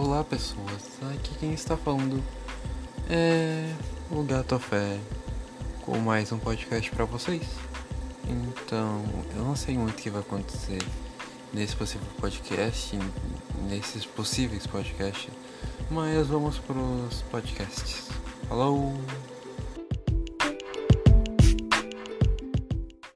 Olá pessoas, aqui quem está falando é o Gato Fé com mais um podcast para vocês. Então, eu não sei muito o que vai acontecer nesse possível podcast, nesses possíveis podcasts, mas vamos para os podcasts. Falou!